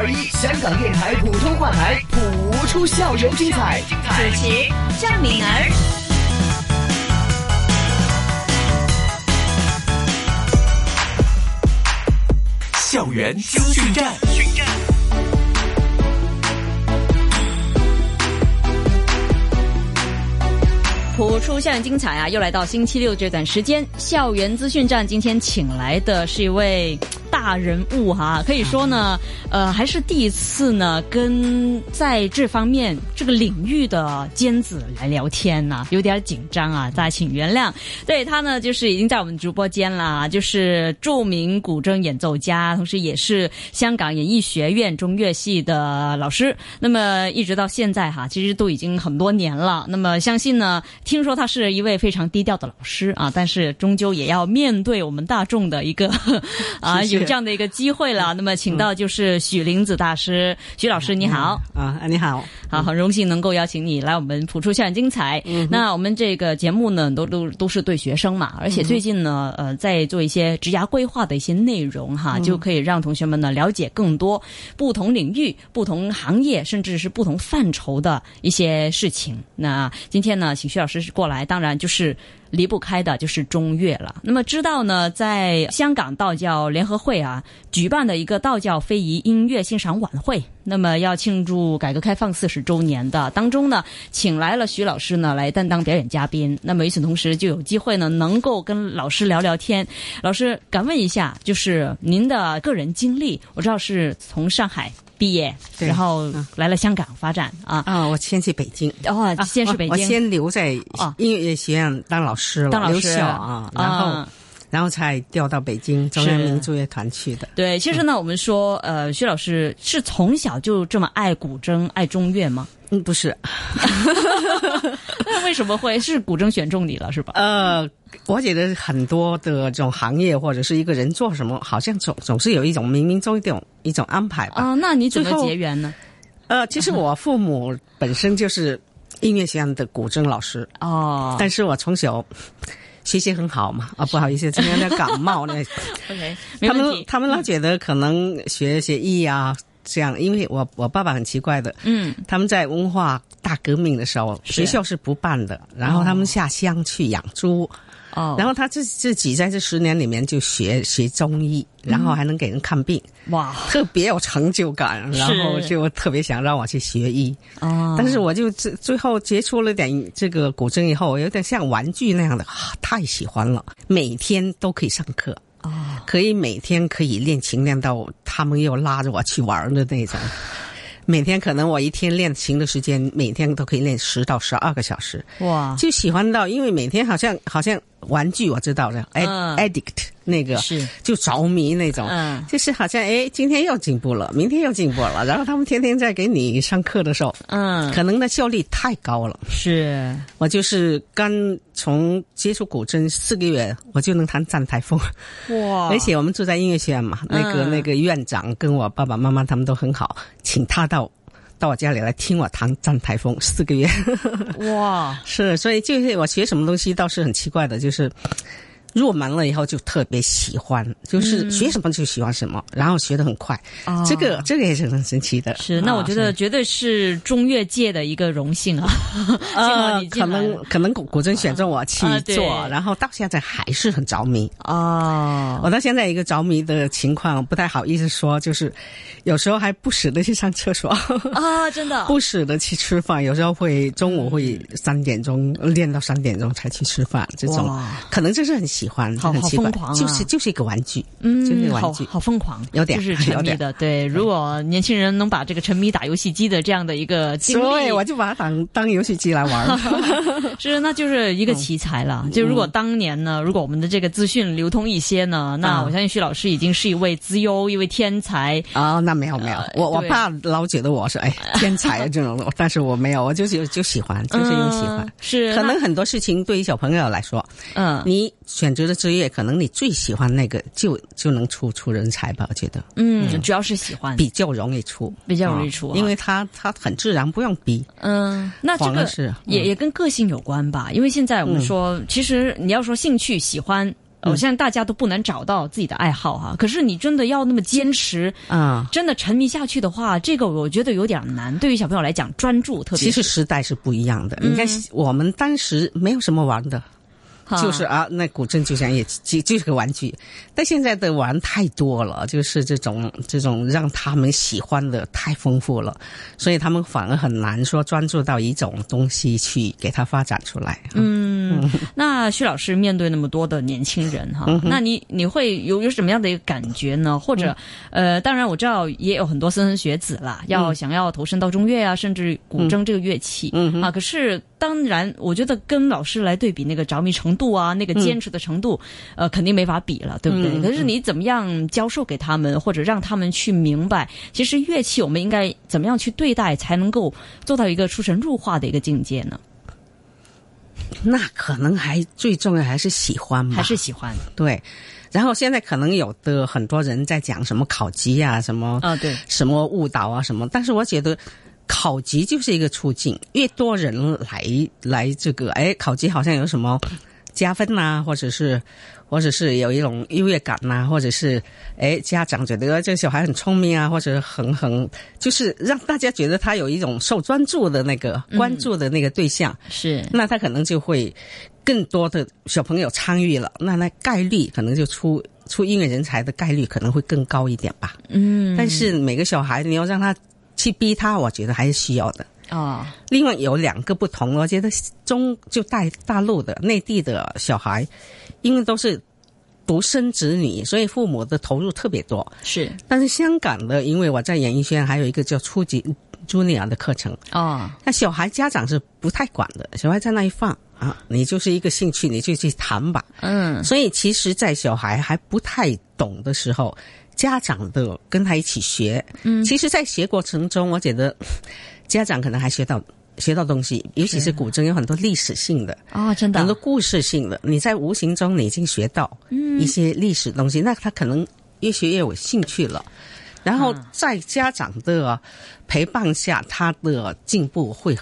二一，香港电台普通话台，谱出校园精彩。主持郑敏儿。校园资讯站。谱出校园精彩啊！又来到星期六这段时间，校园资讯站今天请来的是一位。大人物哈，可以说呢，呃，还是第一次呢，跟在这方面这个领域的尖子来聊天呢，有点紧张啊，大家请原谅。对他呢，就是已经在我们直播间了，就是著名古筝演奏家，同时也是香港演艺学院中乐系的老师。那么一直到现在哈，其实都已经很多年了。那么相信呢，听说他是一位非常低调的老师啊，但是终究也要面对我们大众的一个啊有。这样的一个机会了，那么请到就是许林子大师，许老师你好。啊，你好，好，很荣幸能够邀请你来我们普出校园精彩。那我们这个节目呢，都都都是对学生嘛，而且最近呢，呃，在做一些职涯规划的一些内容哈，就可以让同学们呢了解更多不同领域、不同行业，甚至是不同范畴的一些事情。那今天呢，请徐老师过来，当然就是。离不开的就是中乐了。那么知道呢，在香港道教联合会啊举办的一个道教非遗音乐欣赏晚会，那么要庆祝改革开放四十周年的当中呢，请来了徐老师呢来担当表演嘉宾。那么与此同时，就有机会呢能够跟老师聊聊天。老师，敢问一下，就是您的个人经历，我知道是从上海。毕业，然后来了香港发展啊啊！我先去北京，哦，先是北京，我先留在音乐学院当老师了，当老师啊，然后然后才调到北京中央民族乐团去的。对，其实呢，我们说，呃，薛老师是从小就这么爱古筝、爱中乐吗？嗯，不是。那为什么会是古筝选中你了，是吧？呃。我觉得很多的这种行业或者是一个人做什么，好像总总是有一种冥冥中一种一种安排吧。啊，那你怎么结缘呢？呃，其实我父母本身就是音乐学院的古筝老师 哦，但是我从小学习很好嘛。啊，不好意思，今天在感冒呢。OK，他们他们老觉得可能学学艺啊这样，因为我我爸爸很奇怪的，嗯，他们在文化大革命的时候学校是不办的，然后他们下乡去养猪。哦，然后他自自己在这十年里面就学学中医，然后还能给人看病，哇，特别有成就感，然后就特别想让我去学医。哦，但是我就最最后接触了点这个古筝以后，有点像玩具那样的，太喜欢了，每天都可以上课，哦，可以每天可以练琴练到他们又拉着我去玩的那种。每天可能我一天练琴的时间，每天都可以练十到十二个小时。哇！就喜欢到，因为每天好像好像玩具，我知道的，addict 那个是就着迷那种，嗯，就是好像哎，今天又进步了，明天又进步了，然后他们天天在给你上课的时候，嗯，可能那效率太高了。是我就是刚从接触古筝四个月，我就能弹站台风。哇！而且我们住在音乐学院嘛，那个那个院长跟我爸爸妈妈他们都很好，请他到。到我家里来听我弹站台风四个月，哇！是，所以就是我学什么东西倒是很奇怪的，就是。入门了以后就特别喜欢，就是学什么就喜欢什么，然后学的很快。这个这个也是很神奇的。是，那我觉得绝对是中乐界的一个荣幸啊。呃，可能可能古古筝选中我去做，然后到现在还是很着迷。哦，我到现在一个着迷的情况不太好意思说，就是有时候还不舍得去上厕所 啊，真的 不舍得去吃饭，有时候会中午会三点钟练到三点钟才去吃饭，这种可能就是很。喜欢，好好疯狂，就是就是一个玩具，嗯，就是玩具，好疯狂，有点就是沉迷的。对，如果年轻人能把这个沉迷打游戏机的这样的一个经历，我就把它当当游戏机来玩，是，那就是一个奇才了。就如果当年呢，如果我们的这个资讯流通一些呢，那我相信徐老师已经是一位资优，一位天才啊。那没有没有，我我爸老觉得我是哎天才这种，但是我没有，我就是就喜欢，就是因为喜欢，是可能很多事情对于小朋友来说，嗯，你选。选择的职业，可能你最喜欢那个，就就能出出人才吧？我觉得，嗯，主要是喜欢，比较容易出，比较容易出，因为他他很自然，不用逼。嗯，那这个是也也跟个性有关吧？因为现在我们说，其实你要说兴趣喜欢。好像大家都不能找到自己的爱好哈。可是你真的要那么坚持啊，真的沉迷下去的话，这个我觉得有点难。对于小朋友来讲，专注特别。其实时代是不一样的。你看，我们当时没有什么玩的。就是啊，那古筝就像也就就是个玩具，但现在的玩太多了，就是这种这种让他们喜欢的太丰富了，所以他们反而很难说专注到一种东西去给它发展出来。嗯，那徐老师面对那么多的年轻人哈，那你你会有有什么样的一个感觉呢？或者呃，当然我知道也有很多莘莘学子啦，要想要投身到中乐啊，甚至古筝这个乐器啊，可是。当然，我觉得跟老师来对比那个着迷程度啊，那个坚持的程度，呃，肯定没法比了，对不对？可是你怎么样教授给他们，或者让他们去明白，其实乐器我们应该怎么样去对待，才能够做到一个出神入化的一个境界呢？那可能还最重要还是喜欢吧，还是喜欢。对，然后现在可能有的很多人在讲什么考级啊，什么啊，对，什么误导啊，什么，但是我觉得。考级就是一个促进，越多人来来这个，哎，考级好像有什么加分呐，或者是，或者是有一种优越感呐，或者是，哎，家长觉得这个小孩很聪明啊，或者很很，就是让大家觉得他有一种受专注的那个关注的那个对象，是，那他可能就会更多的小朋友参与了，那那概率可能就出出音乐人才的概率可能会更高一点吧。嗯，但是每个小孩你要让他。去逼他，我觉得还是需要的啊。另外有两个不同，我觉得中就大大陆的内地的小孩，因为都是独生子女，所以父母的投入特别多。是，但是香港的，因为我在演艺圈还有一个叫初级 Junior 的课程啊，那小孩家长是不太管的，小孩在那一放啊，你就是一个兴趣，你就去谈吧。嗯，所以其实，在小孩还不太懂的时候。家长的跟他一起学，嗯，其实，在学过程中，我觉得 家长可能还学到学到东西，尤其是古筝有很多历史性的啊，真的。很多故事性的，你在无形中你已经学到一些历史东西，那他可能越学越有兴趣了，然后在家长的陪伴下，他的进步会。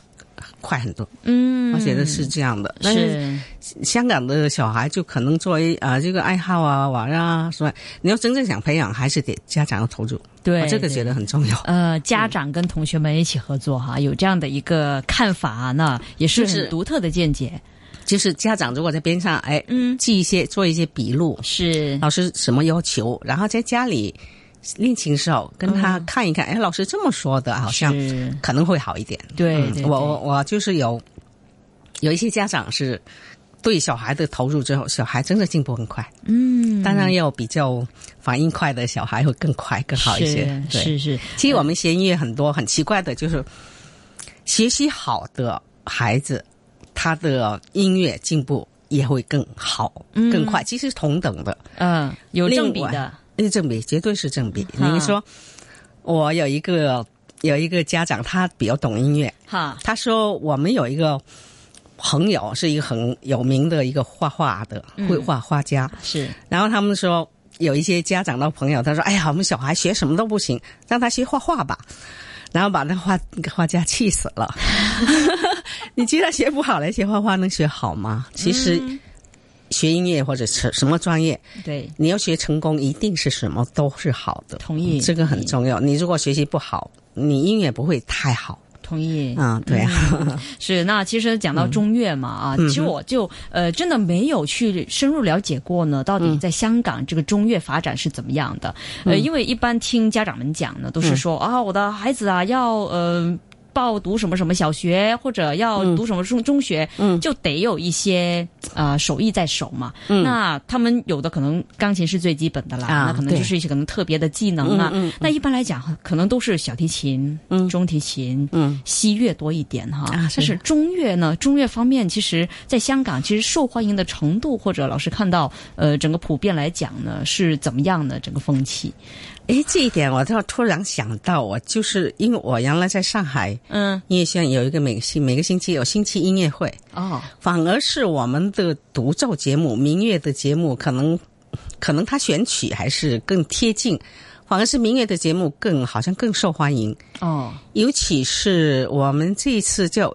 快很多，嗯，我觉得是这样的。但是香港的小孩就可能作为啊这个爱好啊玩啊，是吧？你要真正想培养，还是得家长要投入。对，这个觉得很重要。呃，家长跟同学们一起合作哈，有这样的一个看法，那也是很独特的见解。就是家长如果在边上，哎，嗯，记一些，做一些笔录，是老师什么要求，然后在家里。练琴时候跟他看一看，哎，老师这么说的，好像可能会好一点。对，我我我就是有有一些家长是对小孩的投入之后，小孩真的进步很快。嗯，当然要比较反应快的小孩会更快更好一些。是是，其实我们学音乐很多很奇怪的，就是学习好的孩子，他的音乐进步也会更好更快。其实同等的，嗯，有正比的。是正比，绝对是正比。你说，我有一个有一个家长，他比较懂音乐。哈，他说我们有一个朋友是一个很有名的一个画画的绘画画家。是，然后他们说有一些家长的朋友，他说：“哎呀，我们小孩学什么都不行，让他学画画吧。”然后把那画画家气死了。你既然学不好来学画画，能学好吗？其实。学音乐或者是什么专业，对，你要学成功，一定是什么都是好的。同意，这个很重要。你如果学习不好，你音乐不会太好。同意。啊，对啊。是，那其实讲到中乐嘛，啊，其实我就呃，真的没有去深入了解过呢，到底在香港这个中乐发展是怎么样的？呃，因为一般听家长们讲呢，都是说啊，我的孩子啊，要呃。报读什么什么小学，或者要读什么中中学，嗯，就得有一些呃手艺在手嘛。嗯，那他们有的可能钢琴是最基本的啦，那可能就是一些可能特别的技能啊。嗯，那一般来讲，可能都是小提琴、嗯，中提琴、嗯，西乐多一点哈。啊，但是中乐呢，中乐方面，其实在香港其实受欢迎的程度，或者老师看到呃整个普遍来讲呢，是怎么样的整个风气？哎，这一点我倒突然想到，我就是因为我原来在上海，嗯，音乐学院有一个每星每个星期有星期音乐会，哦，反而是我们的独奏节目、民乐的节目，可能可能他选曲还是更贴近，反而是民乐的节目更好像更受欢迎，哦，尤其是我们这一次叫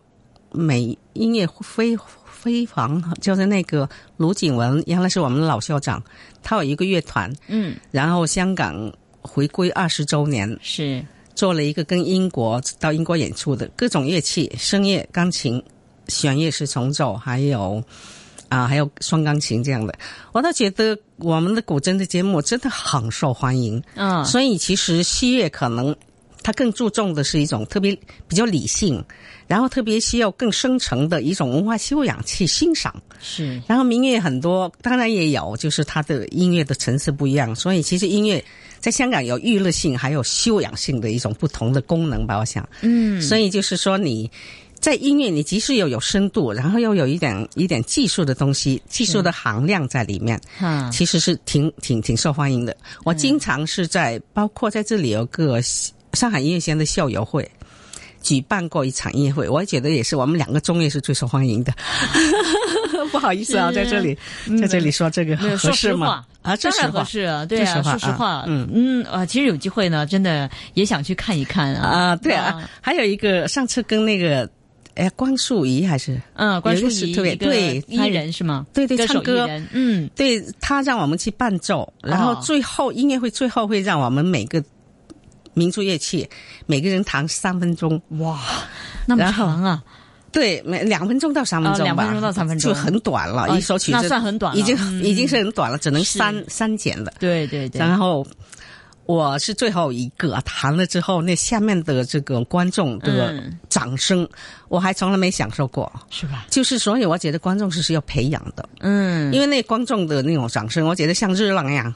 美音乐非。辉煌，就是那个卢景文，原来是我们的老校长，他有一个乐团，嗯，然后香港回归二十周年，是。做了一个跟英国到英国演出的各种乐器，声乐、钢琴、弦乐是重奏，还有啊，还有双钢琴这样的。我倒觉得我们的古筝的节目真的很受欢迎，嗯，所以其实西乐可能它更注重的是一种特别比较理性，然后特别需要更深层的一种文化修养去欣赏。是。然后民乐很多，当然也有，就是它的音乐的层次不一样，所以其实音乐在香港有娱乐性，还有修养性的一种不同的功能吧，我想。嗯，所以就是说你。在音乐，你即使要有深度，然后又有一点一点技术的东西，技术的含量在里面，哈，其实是挺挺挺受欢迎的。我经常是在，包括在这里有个上海音乐学院的校友会。举办过一场音乐会，我也觉得也是我们两个中乐是最受欢迎的。不好意思啊，在这里，在这里说这个合适吗？啊，当然合适啊，对啊，说实话，嗯。嗯啊，其实有机会呢，真的也想去看一看啊。啊，对啊，还有一个上次跟那个哎关淑怡还是？嗯关淑怡特别对艺人是吗？对对，唱歌。嗯，对他让我们去伴奏，然后最后音乐会最后会让我们每个。民族乐器，每个人弹三分钟，哇，那么长啊！对，每两分钟到三分钟吧，两分钟到三分钟就很短了。一首曲子那算很短，已经已经是很短了，只能删删减了。对对对。然后我是最后一个弹了之后，那下面的这个观众的掌声，我还从来没享受过，是吧？就是所以我觉得观众是需要培养的，嗯，因为那观众的那种掌声，我觉得像热浪一样。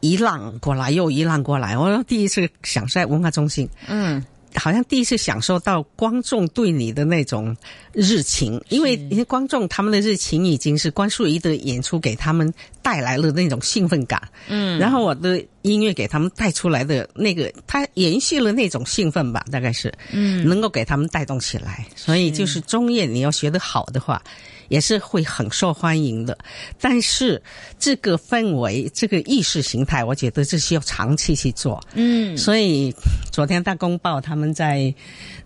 一浪过来又一浪过来，我第一次享受在文化中心，嗯，好像第一次享受到观众对你的那种热情，因为观众他们的热情已经是关淑怡的演出给他们带来了那种兴奋感，嗯，然后我的音乐给他们带出来的那个，他延续了那种兴奋吧，大概是，嗯，能够给他们带动起来，所以就是。中乐你要学得好的话。也是会很受欢迎的，但是这个氛围、这个意识形态，我觉得这是要长期去做。嗯，所以昨天大公报他们在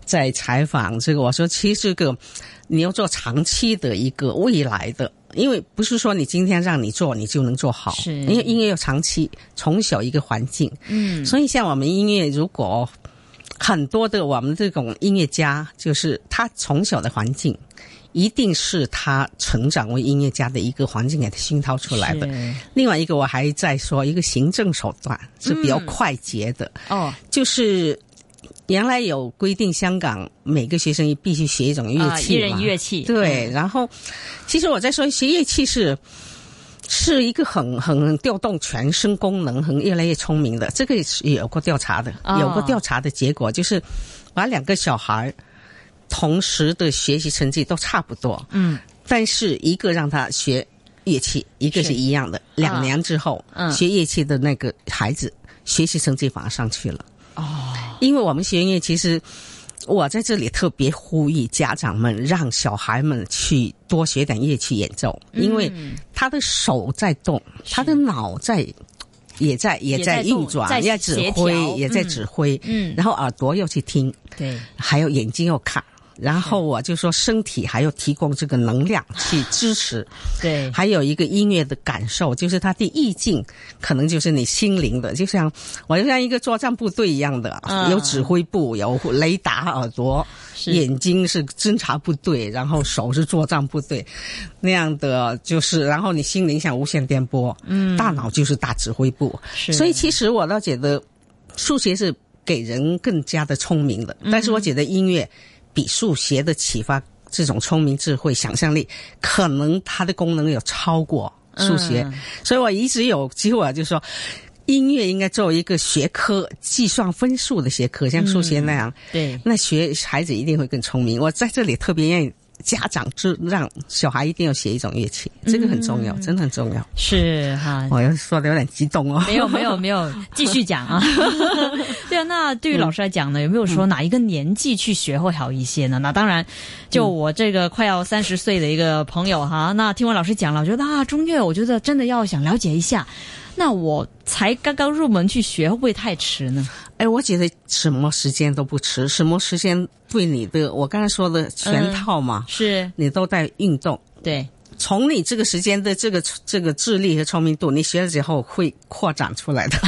在采访这个，我说其实这个你要做长期的一个未来的，因为不是说你今天让你做你就能做好，是因为音乐要长期从小一个环境。嗯，所以像我们音乐如果很多的我们这种音乐家，就是他从小的环境。一定是他成长为音乐家的一个环境给他熏陶出来的。另外一个，我还在说一个行政手段是比较快捷的。哦，就是原来有规定，香港每个学生必须学一种乐器一人乐器。对，然后其实我在说学乐器是是一个很很调动全身功能，很越来越聪明的。这个也有过调查的，有过调查的结果就是把两个小孩。同时的学习成绩都差不多，嗯，但是一个让他学乐器，一个是一样的。两年之后，嗯，学乐器的那个孩子学习成绩反而上去了。哦，因为我们学音乐，其实我在这里特别呼吁家长们让小孩们去多学点乐器演奏，因为他的手在动，他的脑在也在也在运转，也在指挥，也在指挥，嗯，然后耳朵要去听，对，还有眼睛要看。然后我就说，身体还要提供这个能量去支持，对，还有一个音乐的感受，就是它的意境，可能就是你心灵的，就像我就像一个作战部队一样的，有指挥部，有雷达耳朵，眼睛是侦察部队，然后手是作战部队，那样的就是，然后你心灵像无线电波，嗯，大脑就是大指挥部，所以其实我倒觉得数学是给人更加的聪明的，但是我觉得音乐。比数学的启发，这种聪明、智慧、想象力，可能它的功能有超过数学，所以我一直有机会就说，音乐应该作为一个学科，计算分数的学科，像数学那样，对，那学孩子一定会更聪明。我在这里特别愿意。家长就让小孩一定要学一种乐器，这个很重要，真的很重要。是哈，我要说的有点激动哦。没有没有没有，继续讲啊。对啊，那对于老师来讲呢，有没有说哪一个年纪去学会好一些呢？那当然，就我这个快要三十岁的一个朋友哈，那听完老师讲了，我觉得啊，中乐，我觉得真的要想了解一下。那我才刚刚入门去学，会不会太迟呢？哎，我觉得什么时间都不迟，什么时间对你的，我刚才说的全套嘛，是。你都在运动，对，从你这个时间的这个这个智力和聪明度，你学了之后会扩展出来的。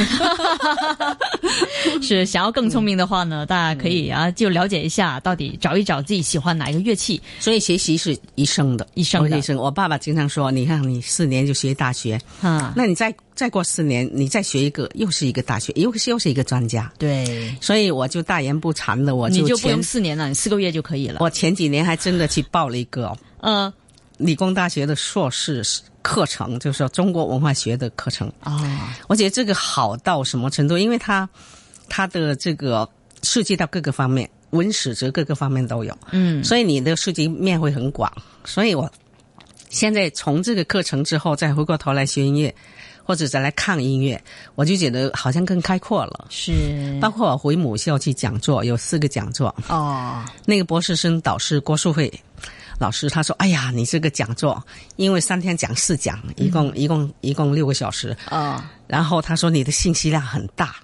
是想要更聪明的话呢，大家可以啊，就了解一下，到底找一找自己喜欢哪一个乐器。所以学习是一生的，一生的一生。我爸爸经常说：“你看，你四年就学大学，啊，那你再再过四年，你再学一个，又是一个大学，又是又是一个专家。”对，所以我就大言不惭的，我你就不用四年了，你四个月就可以了。我前几年还真的去报了一个嗯理工大学的硕士课程，就是说中国文化学的课程。啊，我觉得这个好到什么程度？因为它它的这个涉及到各个方面，文史哲各个方面都有，嗯所以你的涉及面会很广。所以我现在从这个课程之后，再回过头来学音乐，或者再来看音乐，我就觉得好像更开阔了。是包括我回母校去讲座，有四个讲座，哦，那个博士生导师郭树慧老师他说：“哎呀，你这个讲座，因为三天讲四讲，一共、一共一共六个小时，哦，然后他说你的信息量很大。”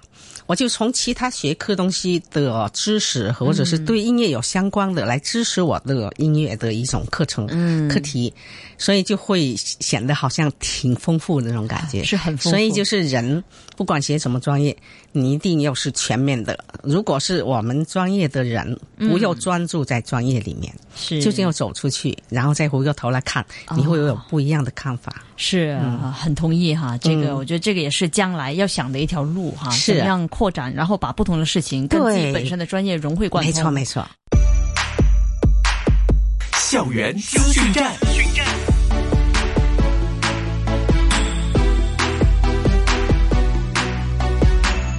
我就从其他学科东西的知识，或者是对音乐有相关的，来支持我的音乐的一种课程、嗯课题，所以就会显得好像挺丰富的那种感觉。是很丰富所以就是人不管学什么专业，你一定要是全面的。如果是我们专业的人，不要专注在专业里面，是就是要走出去，然后再回过头来看，你会有不一样的看法。是、嗯很同意哈。这个、我觉得这个也是将来要想的一条路哈，是怎么样扩展，然后把不同的事情跟自己本身的专业融会贯通。没错，没错。校园资讯站。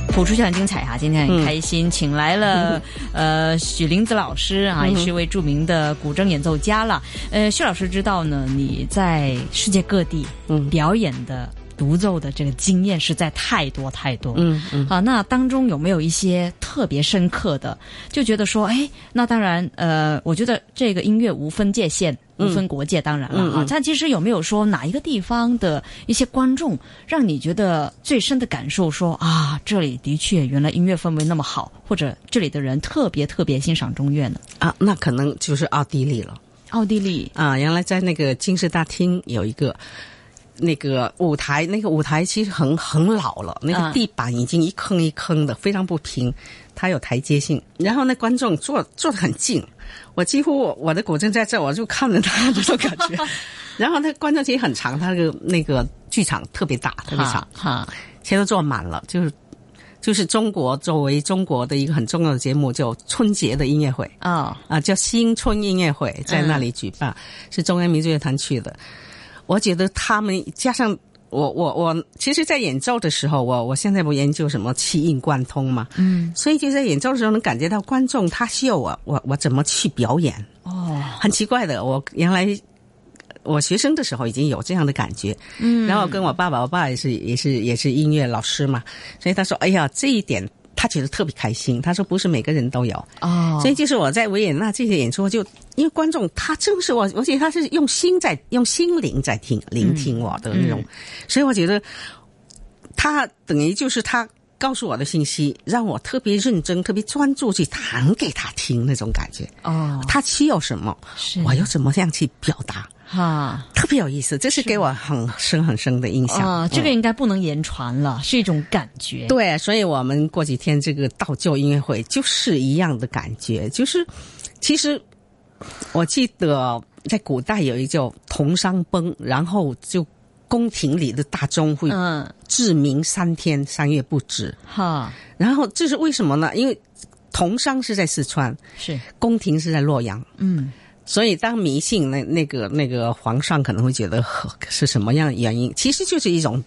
谱出去很精彩哈，今天很开心，请来了呃许林子老师啊，也是一位著名的古筝演奏家了。呃，许老师知道呢，你在世界各地嗯表演的。独奏的这个经验实在太多太多，嗯嗯。啊，那当中有没有一些特别深刻的，就觉得说，哎，那当然，呃，我觉得这个音乐无分界限，无分国界，当然了嗯嗯。啊，但其实有没有说哪一个地方的一些观众，让你觉得最深的感受说，啊，这里的确原来音乐氛围那么好，或者这里的人特别特别欣赏中乐呢？啊，那可能就是奥地利了。奥地利。啊，原来在那个金氏大厅有一个那个舞台，那个舞台其实很很老了，那啊个地板已经一坑一坑的，非常不平，它有台阶性。然后那观众坐坐得很近，我几乎我的古筝在这，我就看着他这种感觉。然后那观众其实很长，他那个那个剧场特别大，特别长哈，全都坐满了，就是。就是中国作为中国的一个很重要的节目，叫春节的音乐会。哦，啊，叫新春音乐会，在那里举办，是中央民族乐团去的。我觉得他们加上我，我我，其实，在演奏的时候，我我现在不研究什么气韵贯通嘛，嗯，所以就在演奏的时候能感觉到观众他需要我，我我怎么去表演，哦，很奇怪的。我原来我学生的时候已经有这样的感觉，嗯，然后跟我爸爸，我爸也是也是也是音乐老师嘛，所以他说，哎呀，这一点他觉得特别开心。他说不是每个人都有，哦，所以就是我在维也纳这些演出，就因为观众他正是我，而且他是用心在用心灵在听聆听我的那种，所以我觉得他等于就是他告诉我的信息，让我特别认真、特别专注去弹给他听那种感觉。哦，他需要什么，我又怎么样去表达，哈。特别有意思，这是给我很深很深的印象。啊、这个嗯应该不能言传了，是一种感觉。对，所以我们过几天这个道教音乐会就是一样的感觉，就是其实我记得在古代有一叫铜商崩，然后就宫廷里的大钟会嗯，至明三天三夜不止，哈，然后这是为什么呢？因为铜商是在四川，是，宫廷是在洛阳。嗯，所以，当迷信那那个那个皇上可能会觉得呵是什么样的原因？其实就是一种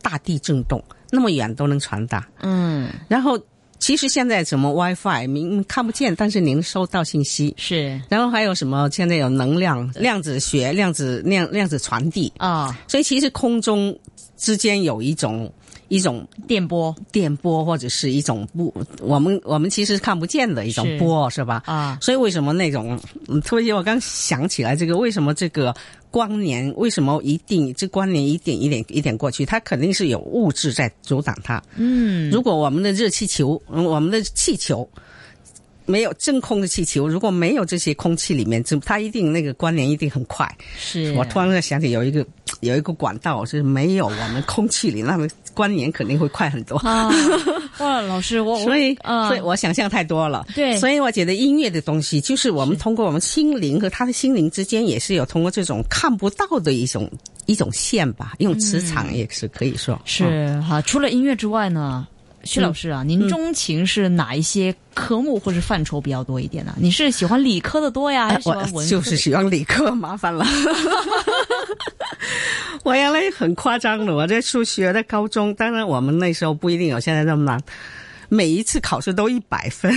大地震动，那么远都能传达。嗯，然后，其实现在什么 WiFi 明看不见，但是您收到信息。是然后还有什么？现在有能量、量子学、量子量量子传递，啊、所以其实空中之间有一种一种电波电波，或者是一种不，我们我们其实看不见的一种波，是吧？啊，所以为什么那种，嗯，特别我刚想起来这个，为什么这个光年，为什么一定这光年一点一点一点过去，它肯定是有物质在阻挡它。嗯，如果我们的热气球，嗯我们的气球没有真空的气球，如果没有这些空气里面，就它一定那个关联一定很快。是我突然在想起有一个有一个管道是没有我们空气里，那么关联肯定会快很多。啊，哇，老师，我 所以，啊所以我想象太多了。对所以我觉得音乐的东西，就是我们通过我们心灵和他的心灵之间，也是有通过这种看不到的一种一种线吧，用磁场也是可以说。嗯是哈、除了音乐之外呢，徐老师啊，您钟情是哪一些科目或是范畴比较多一点呢、你是喜欢理科的多呀，还是喜欢文科就是喜欢理科，麻烦了。我原来很夸张的，我在数学在高中，当然我们那时候不一定有现在这么难，每一次考试都一百分，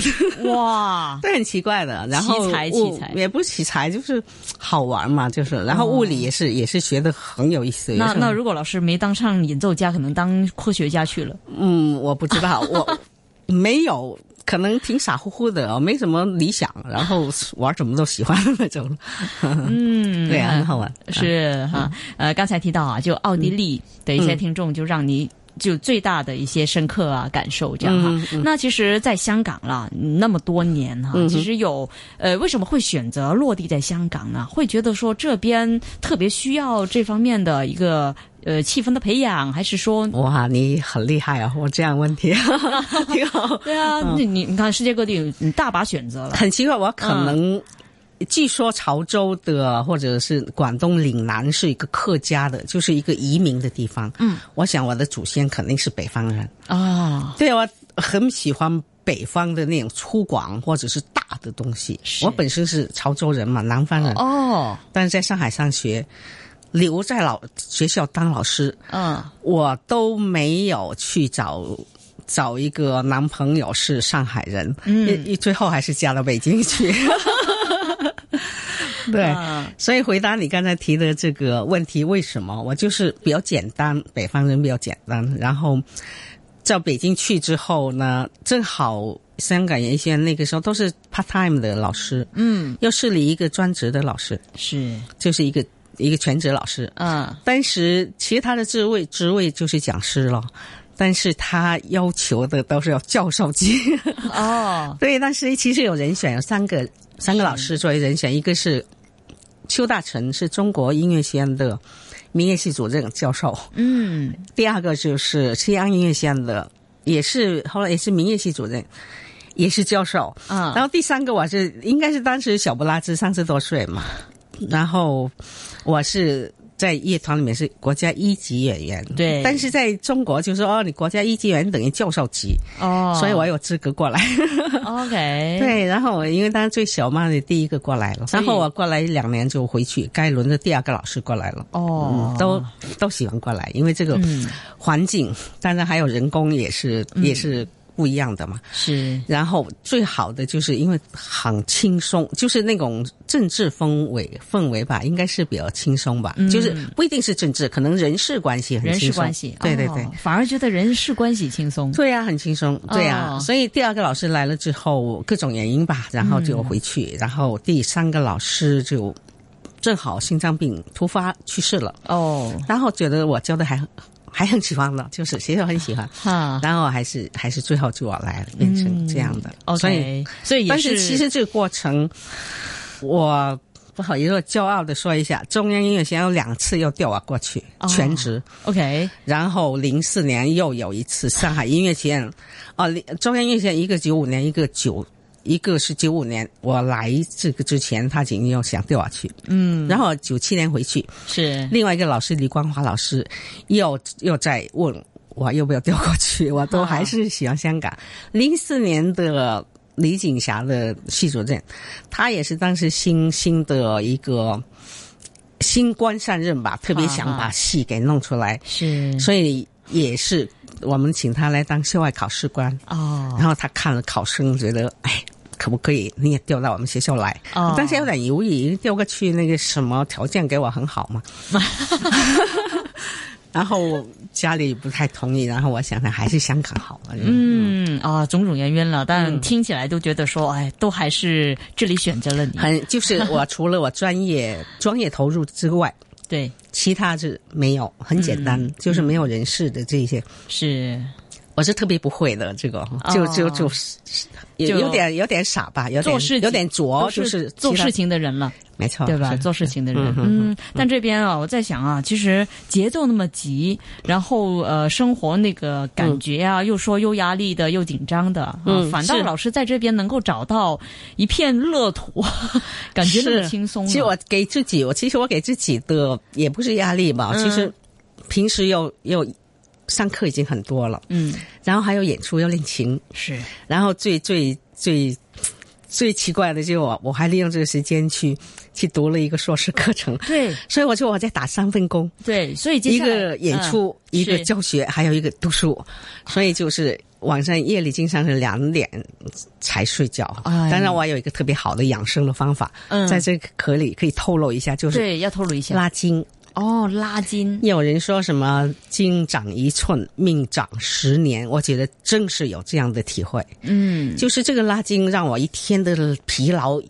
哇，这很奇怪的。然后奇才奇才也不是奇才，就是好玩嘛，就是。然后物理也是、也是学的很有意思。那那如果老师没当上演奏家，可能当科学家去了。嗯，我不知道，我没有，可能挺傻乎乎的，没什么理想，然后玩什么都喜欢那种。嗯，对啊，很好玩。是哈，呃，刚才提到啊，就奥地利的一些听众，就让你就最大的一些深刻啊感受这样哈。嗯那其实，在香港啦，那么多年哈，其实有呃，为什么会选择落地在香港呢？会觉得说这边特别需要这方面的一个呃气氛的培养，还是说？哇，你很厉害啊！我这样问题挺好。对啊，你你你看世界各地有你大把选择了。很奇怪，我可能。据说潮州的或者是广东岭南是一个客家的，就是一个移民的地方。嗯，我想我的祖先肯定是北方人。啊，对，我很喜欢北方的那种粗犷或者是大的东西。我本身是潮州人嘛，南方人，哦，但是在上海上学，留在老学校当老师，嗯，我都没有去找找一个男朋友是上海人，嗯一最后还是嫁到北京去。对，啊所以回答你刚才提的这个问题，为什么？我就是比较简单，北方人比较简单，然后到北京去之后呢，正好香港有一些那个时候都是 part time 的老师，嗯，又设立一个专职的老师，是，就是一个一个全职老师，嗯，当时其实他的职位职位就是讲师了，但是他要求的都是要教授级。哦，对，但是其实有人选，有三个三个老师作为人选，一个是邱大成，是中国音乐学院的民乐系主任教授；嗯，第二个就是西安音乐学院的，也是后来也是民乐系主任。也是教授，啊然后第三个我是应该是当时小不拉兹三十多岁嘛，然后我是在乐团里面是国家一级演员，对。但是在中国就说哦，你国家一级演员等于教授级，哦，所以我有资格过来。OK，，对，然后我因为当时最小嘛，你第一个过来了，然后我过来两年就回去，该轮的第二个老师过来了。哦。嗯，，都都喜欢过来，因为这个嗯。环境，当然还有人工也是、也是不一样的嘛。是然后最好的就是因为很轻松，就是那种政治氛围氛围吧，应该是比较轻松吧，嗯就是不一定是政治，可能人事关系很轻松。事关系，对对对。哦反而觉得人事关系轻松。对呀、很轻松。对呀、哦所以第二个老师来了之后，各种原因吧，然后就回去。然后第三个老师就正好心脏病突发去世了，哦，然后觉得我教的还还很喜欢的，就是学校很喜欢。哈，然后还是还是最后就我来了，变成这样的。嗯所以所以也但是其实这个过程，我不好意思骄傲的说一下，中央音乐学院有两次又调我过去、哦全职，OK，然后零四年又有一次上海音乐学院，哦，零中央音乐学院一个九五年，一个九。一个是九五年，我来这个之前，他已经要想调我去，嗯，然后九七年回去，是。另外一个老师李光华老师又又在问我要不要调过去，我都还是喜欢香港。零四年的李锦霞的系主任，他也是当时新新的一个新官上任吧，特别想把戏给弄出来，是。所以也是我们请他来当校外考试官，哦。然后他看了考生，觉得哎。可不可以你也调到我们学校来？哦但是有点犹豫，调过去那个什么条件给我很好嘛。然后家里不太同意，然后我想想还是香港好。嗯，嗯啊，种种原因了，但听起来都觉得说，哎，都还是这里选择了你。很就是我除了我专业专业投入之外，对，其他是没有，很简单，嗯就是没有人事的这些。是我是特别不会的，这个就就就有有点有点傻吧，有点做事有点拙，就是做事情的人了，没错，对吧？做事情的人，嗯。但这边啊，我在想啊，其实节奏那么急，然后呃，生活那个感觉啊，又说又压力的，又紧张的，嗯，反倒老师在这边能够找到一片乐土，感觉那么轻松。其实我给自己，我其实我给自己的也不是压力吧，其实平时又又。上课已经很多了，嗯，然后还有演出要练琴，是，然后最最最最奇怪的就是我我还利用这个时间去去读了一个硕士课程，对，所以我就我在打三份工，对，所以一个演出，一个教学，还有一个读书，所以就是晚上夜里经常是两点才睡觉。当然，我有一个特别好的养生的方法，嗯。在这壳里可以透露一下，就是对，要透露一下。拉筋。哦，拉筋。有人说什么“筋长一寸，命长十年”，我觉得正是有这样的体会。嗯，就是这个拉筋让我一天的疲劳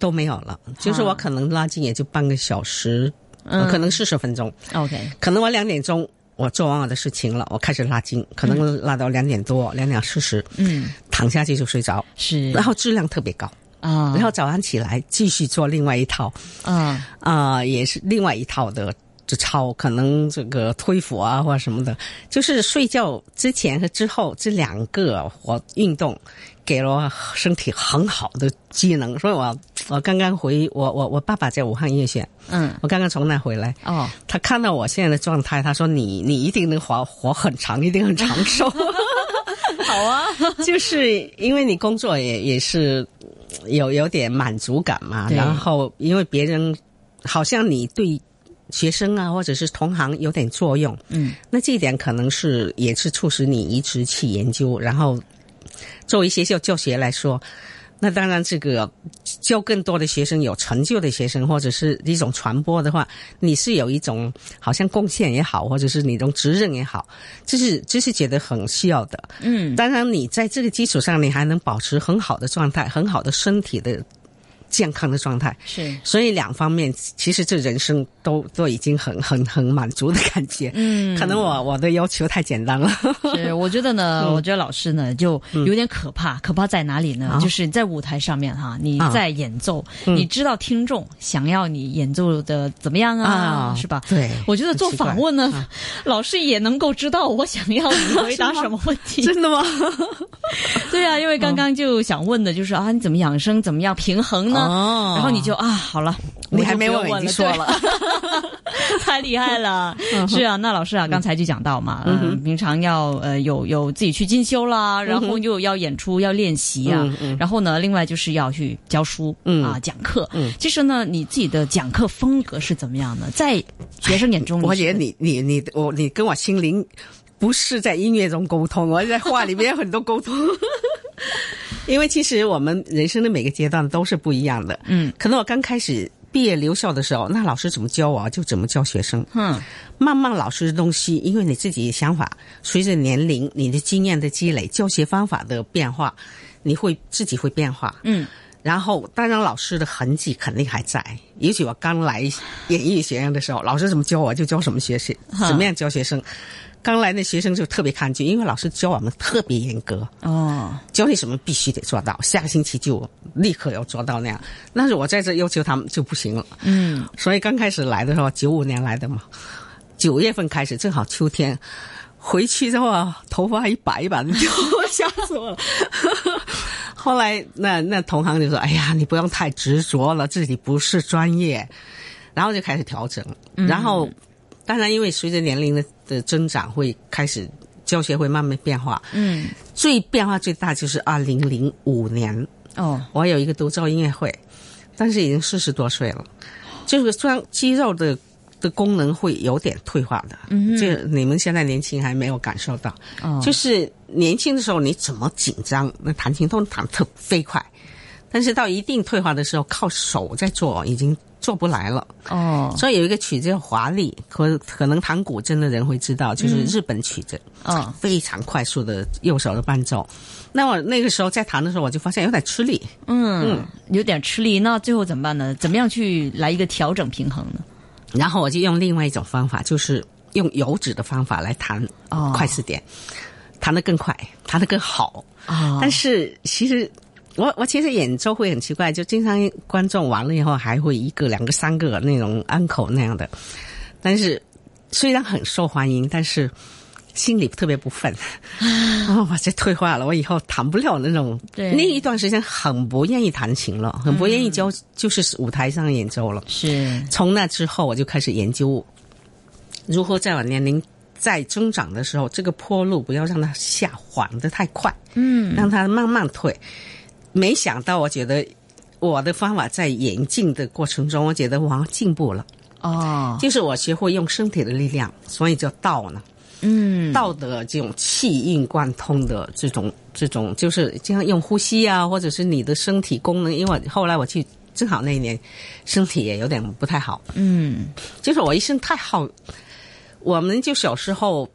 都没有了。就是我可能拉筋也就半个小时，嗯可能四十分钟。OK，可能我两点钟我做完我的事情了，我开始拉筋，可能拉到两点多，两点四十，嗯，躺下去就睡着。是，然后质量特别高。啊，然后早上起来继续做另外一套，啊。啊，也是另外一套的就操，可能这个推腹啊或者什么的，就是睡觉之前和之后这两个活运动，给了我身体很好的机能。所以我我刚刚回我我我爸爸在武汉医院，嗯，我刚刚从那回来，哦，他看到我现在的状态，他说你你一定能活活很长，一定很长寿。好啊，就是因为你工作也也是。有有点满足感嘛，然后因为别人好像你对学生啊或者是同行有点作用，嗯，那这一点可能是也是促使你一直去研究，然后作为学校教学来说。那当然，这个教更多的学生有成就的学生，或者是一种传播的话，你是有一种好像贡献也好，或者是你一种责任也好，这是这是觉得很需要的。嗯，当然，你在这个基础上，你还能保持很好的状态，很好的身体的。健康的状态是，所以两方面其实这人生都都已经很很很满足的感觉。嗯，可能我我的要求太简单了。是，我觉得呢，我觉得老师呢就有点可怕。可怕在哪里呢？就是在舞台上面哈，你在演奏，你知道听众想要你演奏的怎么样啊？是吧？对，我觉得做访问呢，老师也能够知道我想要你回答 什么问题。真的吗？对啊，因为刚刚就想问的就是啊，你怎么养生？怎么样平衡呢？哦，然后你就啊，好了，你还没问，我已经说了，太厉害了。是啊，那老师啊，刚才就讲到嘛，嗯，平常要呃有有自己去进修啦，然后又要演出要练习啊，然后呢，另外就是要去教书嗯。啊讲课。嗯，其实呢，你自己的讲课风格是怎么样的？在学生眼中，我觉得你你你我你跟我心灵不是在音乐中沟通，我在话里面有很多沟通。因为其实我们人生的每个阶段都是不一样的。嗯，可能我刚开始毕业留校的时候，那老师怎么教我就怎么教学生。嗯，慢慢老师的东西，因为你自己的想法，随着年龄、你的经验的积累、教学方法的变化，你会自己会变化。嗯，然后当然老师的痕迹肯定还在。尤其我刚来演艺学院的时候，老师怎么教我就教什么学生，怎么样教学生。刚来那学生就特别抗拒，因为老师教我们特别严格哦，教你什么必须得做到，下个星期就立刻要做到那样。但是我在这要求他们就不行了，嗯，所以刚开始来的时候，九五年来的嘛，九月份开始正好秋天，回去之后头发一白一白的，就吓死我了。后来那那同行就说：“哎呀，你不用太执着了，自己不是专业。”然后就开始调整，然后。当然，因为随着年龄的的增长，会开始教学会慢慢变化。嗯，最变化最大就是二零零五年。哦，我有一个独奏音乐会，但是已经四十多岁了，就是虽然肌肉的的功能会有点退化的，嗯，这你们现在年轻还没有感受到，哦，就是年轻的时候你怎么紧张，那弹琴都能弹特飞快，但是到一定退化的时候，靠手在做已经。做不来了哦，所以有一个曲子叫《华丽》，可可能弹古筝的人会知道，就是日本曲子，嗯，非常快速的右手的伴奏。那我那个时候在弹的时候，我就发现有点吃力，嗯，有点吃力。那最后怎么办呢？怎么样去来一个调整平衡呢？然后我就用另外一种方法，就是用油脂的方法来弹快四点。弹得更快，弹得更好。啊但是其实我我其实演奏会很奇怪，就经常观众完了以后还会一个、两个、三个那种安口那样的，但是虽然很受欢迎，但是心里特别不忿。哦，我这退化了，我以后弹不了那种。对那一段时间很不愿意弹琴了，很不愿意教，就是舞台上演奏了。是从那之后，我就开始研究如何在我年龄在增长的时候，这个坡路不要让它下滑的太快，嗯让它慢慢退。没想到，我觉得我的方法在演进的过程中，我觉得我好像进步了。哦就是我学会用身体的力量，所以叫道呢。嗯道的这种气运贯通的这种这种，就是经常用呼吸啊，或者是你的身体功能。因为我后来我去，正好那一年身体也有点不太好，嗯就是我一生太好。我们就小时候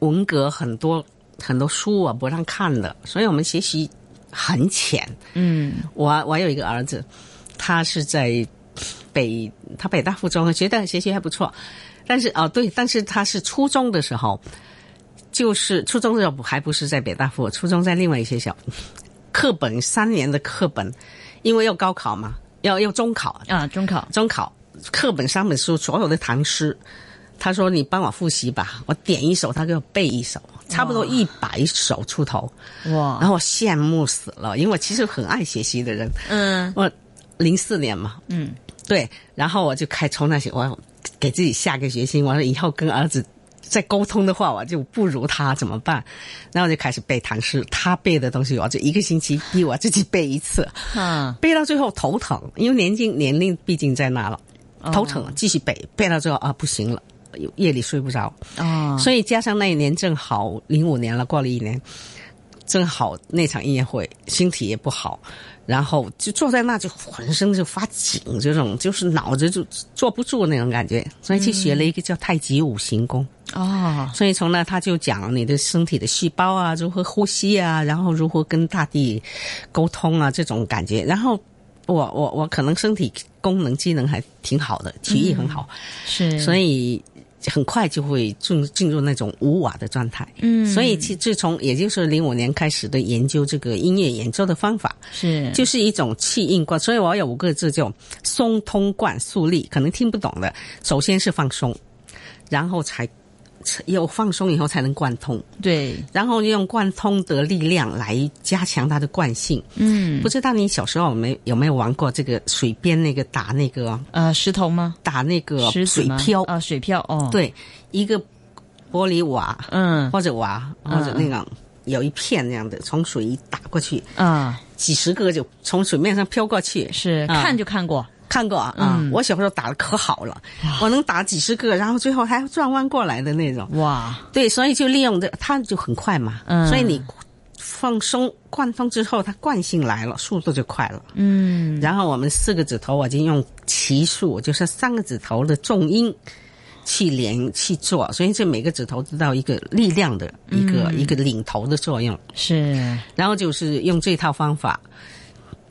文革很多很多书我不让看的，所以我们学习很浅。嗯。我我有一个儿子，他是在北他北大附中，觉得学习还不错，但是哦对，但是他是初中的时候，就是初中的时候还不是在北大附，初中在另外一个学校，课本三年的课本，因为要高考嘛，要要中考，啊，中考。中考课本三本书所有的唐诗，他说你帮我复习吧，我点一首，他给我背一首，差不多一百首出头，哇。然后我羡慕死了，因为我其实很爱学习的人，嗯。我零四年嘛，嗯。对，然后我就开从那些，我给自己下个决心，我说以后跟儿子再沟通的话，我就不如他怎么办？然后我就开始背唐诗，他背的东西，我就一个星期逼我自己背一次，啊背到最后头疼，因为年纪年龄毕竟在那了，头疼，继续背，背到最后啊不行了，夜里睡不着，哦所以加上那一年正好零五年了，过了一年，正好那场音乐会，身体也不好，然后就坐在那就浑身就发紧，这种就是脑子就坐不住那种感觉，所以去学了一个叫太极五行功。哦所以从那他就讲你的身体的细胞啊，如何呼吸啊，然后如何跟大地沟通啊，这种感觉。然后我我我可能身体功能机能还挺好的，体育很好，是，所以以很快就会进进入那种无瓦的状态。嗯所以其自从也就是零五年开始的研究这个音乐演奏的方法，是就是一种气应贯。所以我有五个字叫松通贯肃立，可能听不懂的，首先是放松，然后才有放松以后才能贯通，对，然后用贯通的力量来加强它的惯性。嗯。不知道你小时候有没有没有玩过这个水边那个打那个呃石头吗？打那个水漂？啊，水漂哦，，对，一个玻璃瓦嗯。或者瓦或者那个有一片那样的，从水一打过去，啊几十个就从水面上飘过去。是啊。看就看过，看过啊，啊嗯我小时候打的可好了，我能打几十个，然后最后还要转弯过来的那种。哇，对，所以就利用这，它就很快嘛。嗯所以你放松贯通之后，它惯性来了，速度就快了。嗯然后我们四个指头，我已经用奇数，就是三个指头的重音去连去做，所以这每个指头知道一个力量的一个、一个领头的作用。是，然后就是用这套方法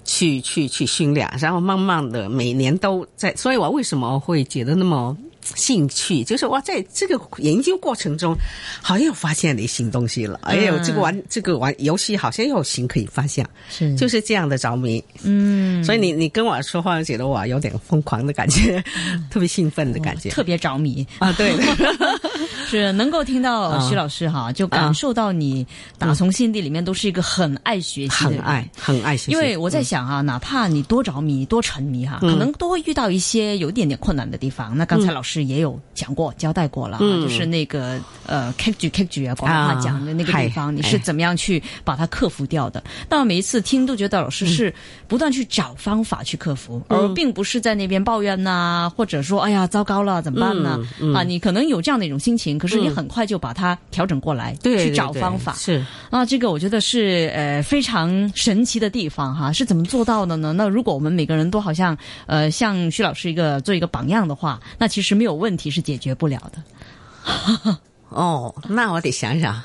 去去去训练，然后慢慢的每年都在。所以我为什么会觉得那么兴趣，就是我在这个研究过程中，好像又发现了一新东西了。哎呦，这个玩这个玩游戏好像又有新可以发现，是就是这样的着迷。嗯，所以你你跟我说话，觉得我有点疯狂的感觉，特别兴奋的感觉。特别着迷，啊，对，是能够听到啊徐老师哈，就感受到你打从心底里面都是一个很爱学习的人。很爱很爱学习。因为我在想啊，哪怕你多着迷、多沉迷哈，嗯可能都会遇到一些有一点点困难的地方。那刚才老师也有讲过、交代过了就是那个呃 K 举 K 举啊，广东话啊讲的那个地方，你是怎么样去把它克服掉的？那每一次听都觉得老师是不断去找方法去克服，嗯而并不是在那边抱怨呐、或者说哎呀糟糕了怎么办呢？嗯啊，你可能有这样的一种心情，可是你很快就把它调整过来，对去找对方法。是。啊，这个我觉得是呃非常神奇的地方哈，是怎么做到的呢？那如果我们每个人都好像呃像徐老师一个做一个榜样的话，那其实没有问题是解决不了的。哦，那我得想想，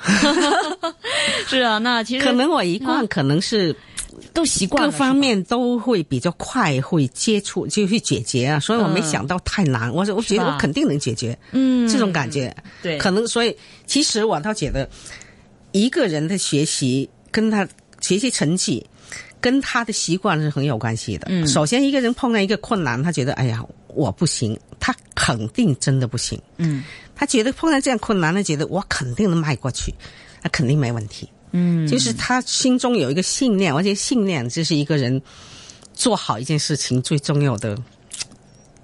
是啊，那其实可能我一贯可能是都习惯了各方面都会比较快会接触，就去解决啊，所以我没想到太难，我我觉得我肯定能解决，嗯。这种感觉，对。可能所以其实我倒觉得，一个人的学习跟他学习成绩。跟他的习惯是很有关系的。嗯，首先一个人碰到一个困难，他觉得哎呀我不行，他肯定真的不行。嗯，他觉得碰到这样困难，他觉得我肯定能迈过去，那肯定没问题。嗯，就是他心中有一个信念，而且信念就是一个人做好一件事情最重要的。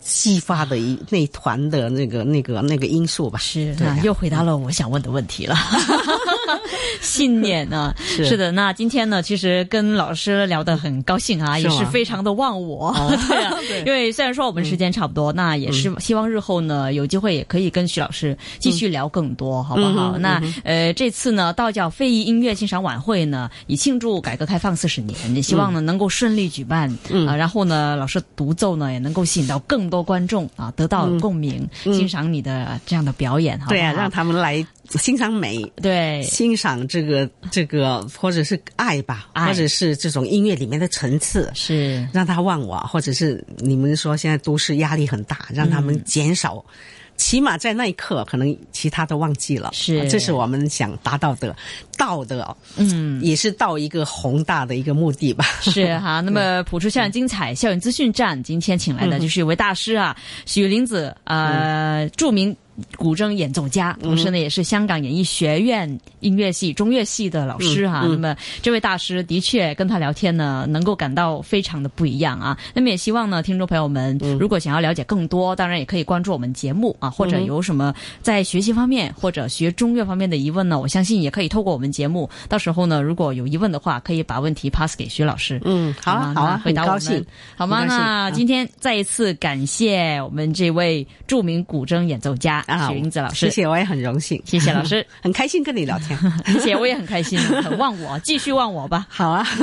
激发的一那团的那个那个那个因素吧，是啊，又回答了我想问的问题了。信念呢？是的。那今天呢，其实跟老师聊得很高兴啊，也是非常的忘我。对啊，因为虽然说我们时间差不多，那也是希望日后呢有机会也可以跟徐老师继续聊更多，好不好？那呃，这次呢，道教非遗音乐欣赏晚会呢，以庆祝改革开放四十年，也希望呢能够顺利举办啊。然后呢，老师独奏呢也能够吸引到更多。观众啊，得到共鸣，欣赏你的这样的表演，对啊，让他们来欣赏美，对，欣赏这个这个，或者是爱吧，或者是这种音乐里面的层次，是让他忘我，或者是你们说现在都市压力很大，让他们减少。起码在那一刻，可能其他都忘记了。是，这是我们想达到的道德。嗯，也是到一个宏大的一个目的吧。是 哈。那么，普出校园精彩校园资讯站今天请来的就是一位大师啊，许林子，呃，著名。古筝演奏家，同时呢也是香港演艺学院音乐系中乐系的老师哈。那么这位大师的确跟他聊天呢，能够感到非常的不一样啊。那么也希望呢，听众朋友们如果想要了解更多，当然也可以关注我们节目啊，或者有什么在学习方面或者学中乐方面的疑问呢，我相信也可以透过我们节目，到时候呢如果有疑问的话，可以把问题 pass 给徐老师。嗯，好啊，好啊，回答我们好吗？那今天再一次感谢我们这位著名古筝演奏家。啊，许英子老师，谢谢，我也很荣幸，谢谢老师，很开心跟你聊天，谢谢，我也很开心，很忘我，继续忘我吧，好啊。